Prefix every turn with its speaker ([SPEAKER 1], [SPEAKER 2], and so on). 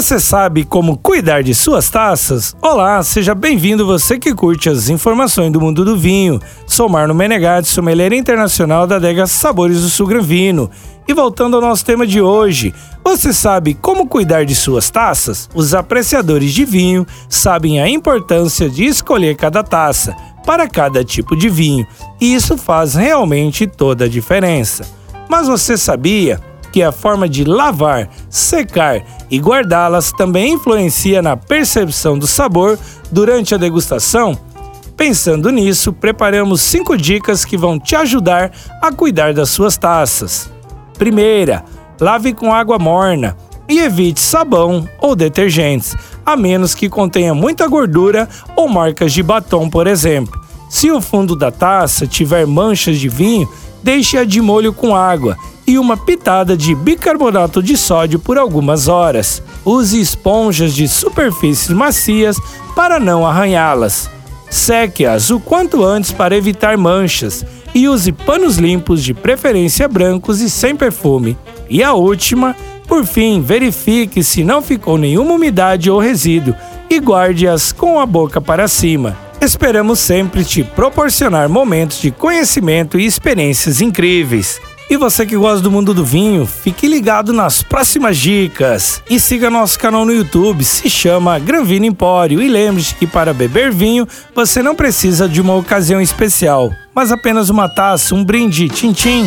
[SPEAKER 1] Você sabe como cuidar de suas taças? Olá, seja bem-vindo você que curte as informações do mundo do vinho. Sou Marno Menegatti, sommelier internacional da adega Sabores do Sul Gran Vino. E voltando ao nosso tema de hoje, você sabe como cuidar de suas taças? Os apreciadores de vinho sabem a importância de escolher cada taça para cada tipo de vinho, e isso faz realmente toda a diferença. Mas você sabia que a forma de lavar, secar e guardá-las também influencia na percepção do sabor durante a degustação? Pensando nisso, preparamos cinco dicas que vão te ajudar a cuidar das suas taças. Primeira, lave com água morna e evite sabão ou detergentes, a menos que contenha muita gordura ou marcas de batom, por exemplo. Se o fundo da taça tiver manchas de vinho, deixe-a de molho com água e uma pitada de bicarbonato de sódio por algumas horas. Use esponjas de superfícies macias para não arranhá-las. Seque-as o quanto antes para evitar manchas e use panos limpos, de preferência brancos e sem perfume. E a última, por fim, verifique se não ficou nenhuma umidade ou resíduo e guarde-as com a boca para cima. Esperamos sempre te proporcionar momentos de conhecimento e experiências incríveis. E você que gosta do mundo do vinho, fique ligado nas próximas dicas e siga nosso canal no YouTube, se chama Gran Vino Empório. E lembre-se que para beber vinho você não precisa de uma ocasião especial, mas apenas uma taça, um brinde, tchim-tchim.